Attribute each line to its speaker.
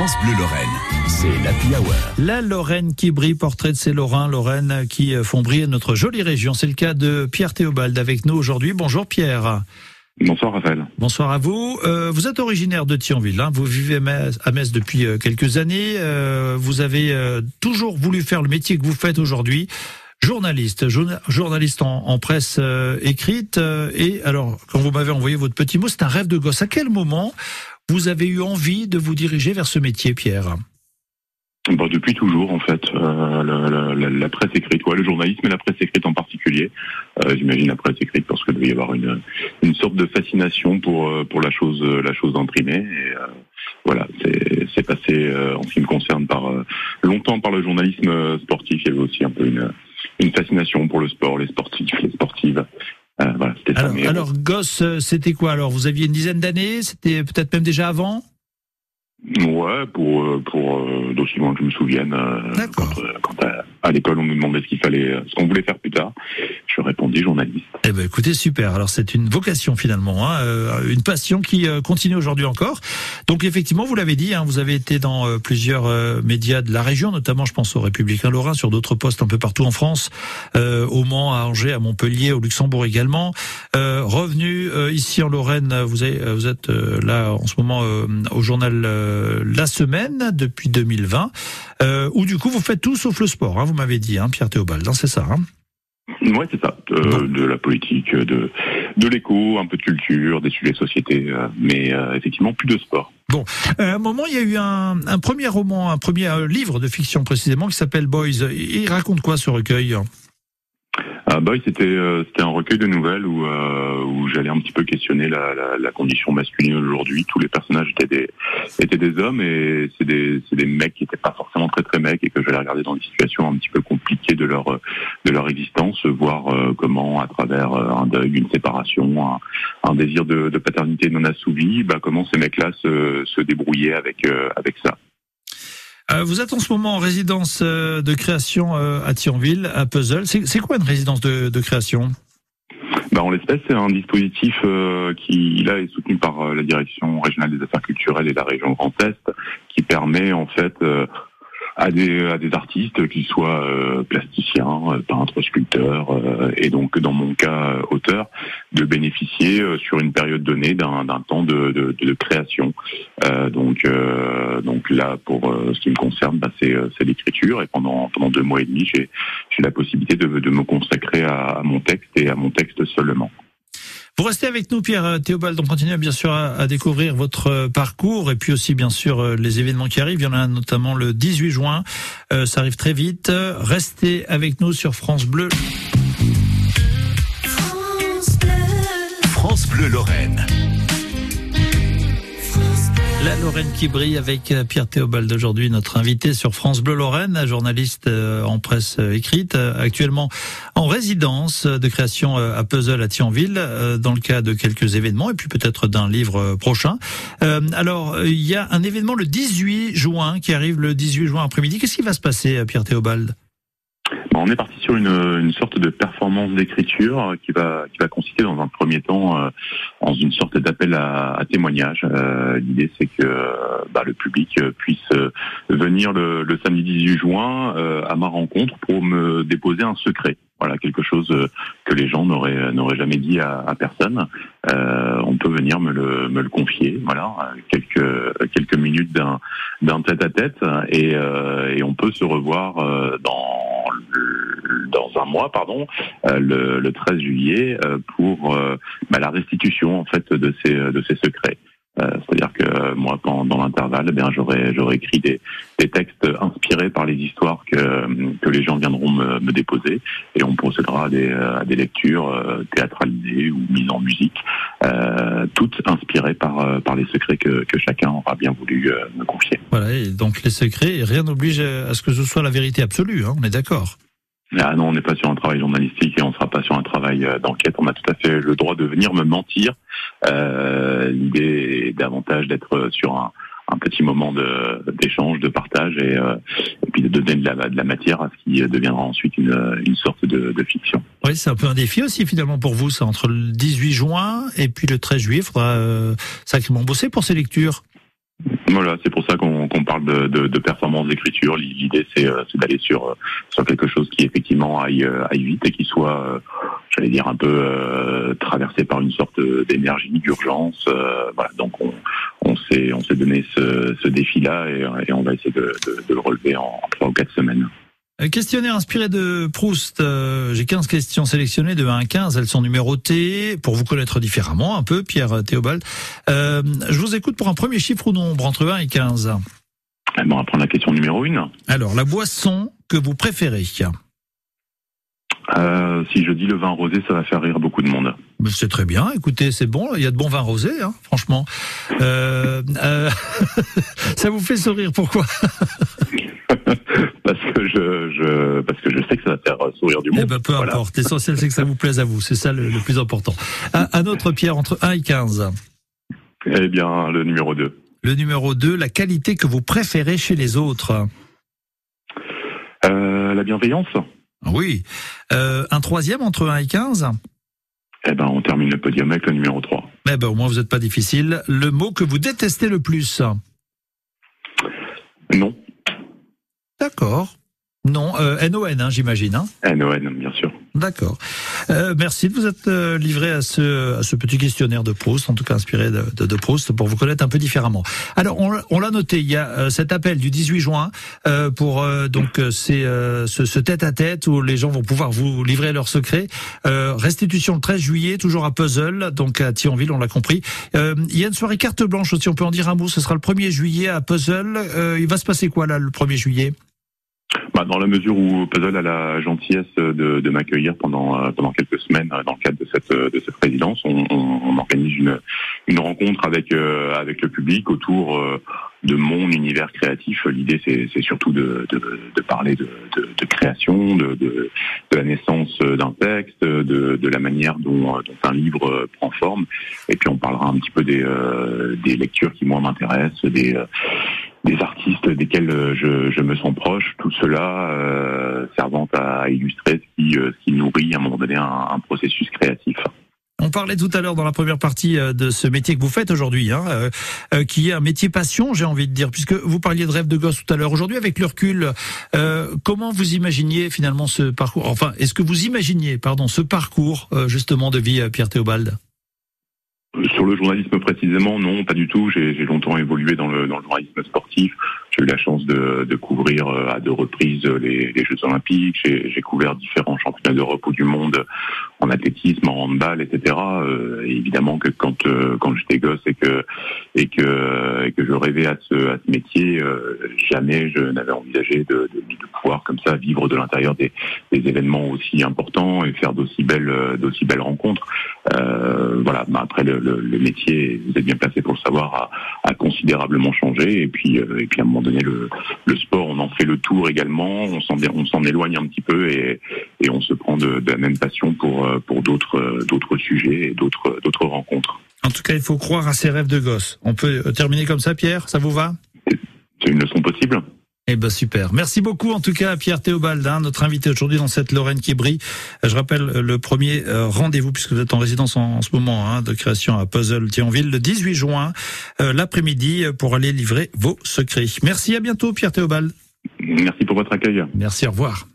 Speaker 1: France Bleu Lorraine, c'est l'Happy Hour.
Speaker 2: La Lorraine qui brille, portrait de ces Lorrains, Lorraine qui font briller notre jolie région. C'est le cas de Pierre Théobald avec nous aujourd'hui. Bonjour Pierre.
Speaker 3: Bonsoir Raphaël.
Speaker 2: Bonsoir à vous. Euh, vous êtes originaire de Thionville, hein. vous vivez à Metz depuis euh, quelques années. Euh, vous avez euh, toujours voulu faire le métier que vous faites aujourd'hui. Journaliste, journaliste en, en presse euh, écrite. et alors, quand vous m'avez envoyé votre petit mot, c'est un rêve de gosse. À quel moment vous avez eu envie de vous diriger vers ce métier, Pierre
Speaker 3: bah, depuis toujours en fait, euh, la, presse écrite, le journalisme et la presse écrite en particulier. Euh, J'imagine la presse écrite parce qu'il devait y avoir une, une sorte de fascination pour euh, pour la chose la chose imprimée. Voilà, c'est passé en ce qui me concerne par longtemps par le journalisme sportif. Il y avait aussi un peu une une fascination pour le sport, les sportifs, les sportives.
Speaker 2: Voilà, alors, alors gosse, c'était quoi? Alors vous aviez une dizaine d'années? C'était peut-être même déjà avant?
Speaker 3: Ouais, pour pour d'aussi loin que je me souvienne. Quand, quand à, à l'école on nous demandait ce qu'il fallait, ce qu'on voulait faire plus tard, répondis journaliste.
Speaker 2: Eh ben écoutez, super. Alors c'est une vocation finalement, hein, euh, une passion qui euh, continue aujourd'hui encore. Donc effectivement, vous l'avez dit, hein, vous avez été dans euh, plusieurs médias de la région, notamment je pense au Républicain Lorrain, sur d'autres postes un peu partout en France, au Mans, à Angers, à Montpellier, au Luxembourg également. revenu ici en Lorraine, vous, avez, vous êtes là en ce moment au journal La Semaine depuis 2020, où du coup vous faites tout sauf le sport. Hein, vous m'avez dit, hein, Pierre Théobald, hein, c'est ça.
Speaker 3: Ouais, c'est ça. Euh, de la politique, de de l'éco, un peu de culture, des sujets de société, euh, mais euh, effectivement plus de sport.
Speaker 2: Bon, à un moment, il y a eu un, un premier roman, un premier livre de fiction précisément qui s'appelle Boys. Il raconte quoi ce recueil?
Speaker 3: Ah bah c'était euh, c'était un recueil de nouvelles où euh, où j'allais un petit peu questionner la, la, la condition masculine aujourd'hui. Tous les personnages étaient des étaient des hommes et c'est des c'est des mecs qui étaient pas forcément très très mecs et que j'allais regarder dans des situations un petit peu compliquées de leur de leur existence, voir euh, comment à travers un deuil, une séparation, un, un désir de, de, paternité non assouvi, bah comment ces mecs-là se se débrouillaient avec avec ça.
Speaker 2: Euh, vous êtes en ce moment en résidence euh, de création euh, à Thionville, à Puzzle. C'est quoi une résidence de, création?
Speaker 3: Bah, en l'espèce, c'est un dispositif qui là est soutenu par la direction régionale des affaires culturelles et la région Grand Est, qui permet en fait à des, à des artistes, qu'ils soient euh, plasticiens, euh, peintres, sculpteurs, euh, et donc dans mon cas auteur, de bénéficier sur une période donnée d'un temps de, de, de création. donc, donc là, pour ce qui me concerne, bah, c'est l'écriture, et pendant, pendant deux mois et demi, j'ai la possibilité de, de me consacrer à, à mon texte et à mon texte seulement.
Speaker 2: Vous restez avec nous, Pierre Théobald. On continue bien sûr à, découvrir votre euh, parcours et puis aussi bien sûr euh, les événements qui arrivent. Il y en a notamment le 18 juin. Euh, ça arrive très vite. Restez avec nous sur France Bleu.
Speaker 1: France Bleu, France Bleu Lorraine.
Speaker 2: La Lorraine qui brille avec euh, Pierre Théobald aujourd'hui, notre invité sur France Bleu Lorraine, journaliste euh, en presse euh, écrite, actuellement en résidence de création à Puzzle à Thionville, dans le cas de quelques événements et puis peut-être d'un livre prochain. Alors, il y a un événement le 18 juin qui arrive le 18 juin après-midi. Qu'est-ce qui va se passer, Pierre Théobald?
Speaker 3: On est parti sur une, une sorte de performance d'écriture qui va qui va consister dans un premier temps euh, en une sorte d'appel à, à, témoignage. Euh, L'idée c'est que bah, le public puisse venir le, le samedi 18 juin euh, à ma rencontre pour me déposer un secret. Voilà quelque chose que les gens n'auraient n'auraient jamais dit à, à personne. Euh, on peut venir me le me le confier. Voilà quelques quelques minutes d'un d'un tête à tête et, et on peut se revoir dans dans un mois, pardon, euh, le, le, 13 juillet, euh, pour euh, bah, la restitution en fait de ces de ces secrets. C'est-à-dire que moi, pendant l'intervalle, eh bien, j'aurais j'aurais écrit des, des, textes inspirés par les histoires que que les gens viendront me, déposer, et on procédera à des, lectures théâtralisées ou mises en musique, toutes inspirées par par les secrets que, que chacun aura bien voulu me confier.
Speaker 2: Voilà, et donc les secrets, rien n'oblige à ce que ce soit la vérité absolue. Hein, on est d'accord.
Speaker 3: Ah non, on n'est pas sur un travail journalistique et on ne sera pas sur un travail euh, d'enquête. On a tout à fait le droit de venir me mentir. Euh, L'idée est davantage d'être sur un, petit moment d'échange, de, partage et, euh, puis de donner de la, matière à ce qui deviendra ensuite une, sorte de, fiction.
Speaker 2: Oui, c'est un peu un défi aussi finalement pour vous. C'est entre le 18 juin et puis le 13 juillet. Il faudra sacrément bosser pour ces lectures.
Speaker 3: Voilà, c'est pour ça qu'on parle de, de, de performance d'écriture. L'idée, c'est d'aller sur sur quelque chose qui effectivement aille, aille vite et qui soit, j'allais dire, un peu traversé par une sorte d'énergie, d'urgence. voilà, donc on, on s'est on s'est donné ce, ce défi-là et, et, on va essayer de, de, le relever en trois ou quatre semaines.
Speaker 2: Questionnaire inspiré de Proust. Euh, j'ai 15 questions sélectionnées de 1 à 15. Elles sont numérotées pour vous connaître différemment un peu, Pierre Théobald. Euh, je vous écoute pour un premier chiffre ou nombre entre 1 et 15.
Speaker 3: Eh ben, on va prendre la question numéro 1.
Speaker 2: Alors, la boisson que vous préférez
Speaker 3: euh, si je dis le vin rosé, ça va faire rire beaucoup de monde.
Speaker 2: C'est très bien. Écoutez, c'est bon. Il y a de bons vins rosés, hein, franchement. Euh, euh, ça vous fait sourire. Pourquoi?
Speaker 3: Parce que je, parce que je sais que ça va faire sourire du monde.
Speaker 2: Eh ben, peu importe. L'essentiel, c'est que ça vous plaise à vous. C'est ça le, plus important. Un, un, autre, Pierre, entre 1 et 15.
Speaker 3: Eh bien, le numéro 2.
Speaker 2: Le numéro 2, la qualité que vous préférez chez les autres.
Speaker 3: la bienveillance.
Speaker 2: Oui. Euh, un troisième entre 1 et 15
Speaker 3: Eh ben, on termine le podium avec le numéro 3.
Speaker 2: Eh ben, au moins, vous n'êtes pas difficile. Le mot que vous détestez le plus
Speaker 3: Non.
Speaker 2: D'accord. Non, euh, NON, hein, j'imagine. Hein
Speaker 3: NON, bien sûr.
Speaker 2: D'accord. Euh, merci de vous être euh, livré à ce, à ce petit questionnaire de Proust, en tout cas inspiré de, de, de Proust, pour vous connaître un peu différemment. Alors, on, on l'a noté, il y a euh, cet appel du 18 juin euh, pour donc c'est ce, tête-à-tête où les gens vont pouvoir vous livrer leurs secrets. restitution le 13 juillet, toujours à Puzzle, donc à Thionville, on l'a compris. il y a une soirée carte blanche aussi, on peut en dire un mot, ce sera le 1er juillet à Puzzle. il va se passer quoi là le 1er juillet?
Speaker 3: Bah, dans la mesure où Puzzle a la gentillesse de, de m'accueillir pendant euh, pendant quelques semaines euh, dans le cadre de cette de cette présidence, on, on, on organise une une rencontre avec euh, avec le public autour de mon univers créatif. L'idée, c'est surtout de, de, de parler de, de, création, de, la naissance d'un texte, de, la manière dont, dont, un livre prend forme. Et puis, on parlera un petit peu des, des lectures qui moi m'intéressent, des des artistes desquels euh, je, je, me sens proche, tout cela euh, servant à illustrer ce qui, euh, ce qui nourrit à un moment donné un, un processus créatif.
Speaker 2: On parlait tout à l'heure dans la première partie euh, de ce métier que vous faites aujourd'hui, hein, euh, qui est un métier passion, j'ai envie de dire, puisque vous parliez de rêve de gosse tout à l'heure. Aujourd'hui, avec le recul, euh, comment vous imaginiez finalement ce parcours Enfin, est-ce que vous imaginiez, pardon, ce parcours justement de vie, Pierre Théobald?
Speaker 3: Sur le journalisme précisément, non, pas du tout. J'ai longtemps évolué dans le, journalisme sportif. J'ai eu la chance de, couvrir euh, à deux reprises les Jeux Olympiques. J'ai couvert différents championnats d'Europe ou du monde en athlétisme, en handball, etc. Euh, évidemment que quand euh, quand j'étais gosse et que et que et que je rêvais à ce à ce métier, euh, jamais je n'avais envisagé de, de, de, pouvoir comme ça vivre de l'intérieur des, des événements aussi importants et faire d'aussi belles d'aussi belles rencontres. voilà. Bah, après le, le, le, métier, vous êtes bien placé pour le savoir, a, a considérablement changé et puis et puis à un moment donné le, le sport, on en fait le tour également, on s'en on s'en éloigne un petit peu et et on se prend de, de la même passion pour euh, pour d'autres euh, d'autres sujets et d'autres d'autres rencontres.
Speaker 2: En tout cas, il faut croire à ses rêves de gosse. On peut euh, terminer comme ça, Pierre? Ça vous va?
Speaker 3: C'est une leçon possible.
Speaker 2: Eh ben super. Merci beaucoup en tout cas à Pierre Théobald, hein, notre invité aujourd'hui dans cette Lorraine qui brille. Je rappelle le premier rendez-vous puisque vous êtes en résidence en, ce moment hein, de création à Puzzle Thionville le 18 juin l'après-midi pour aller livrer vos secrets. Merci à bientôt Pierre Théobald.
Speaker 3: Merci pour votre accueil.
Speaker 2: Merci, au revoir.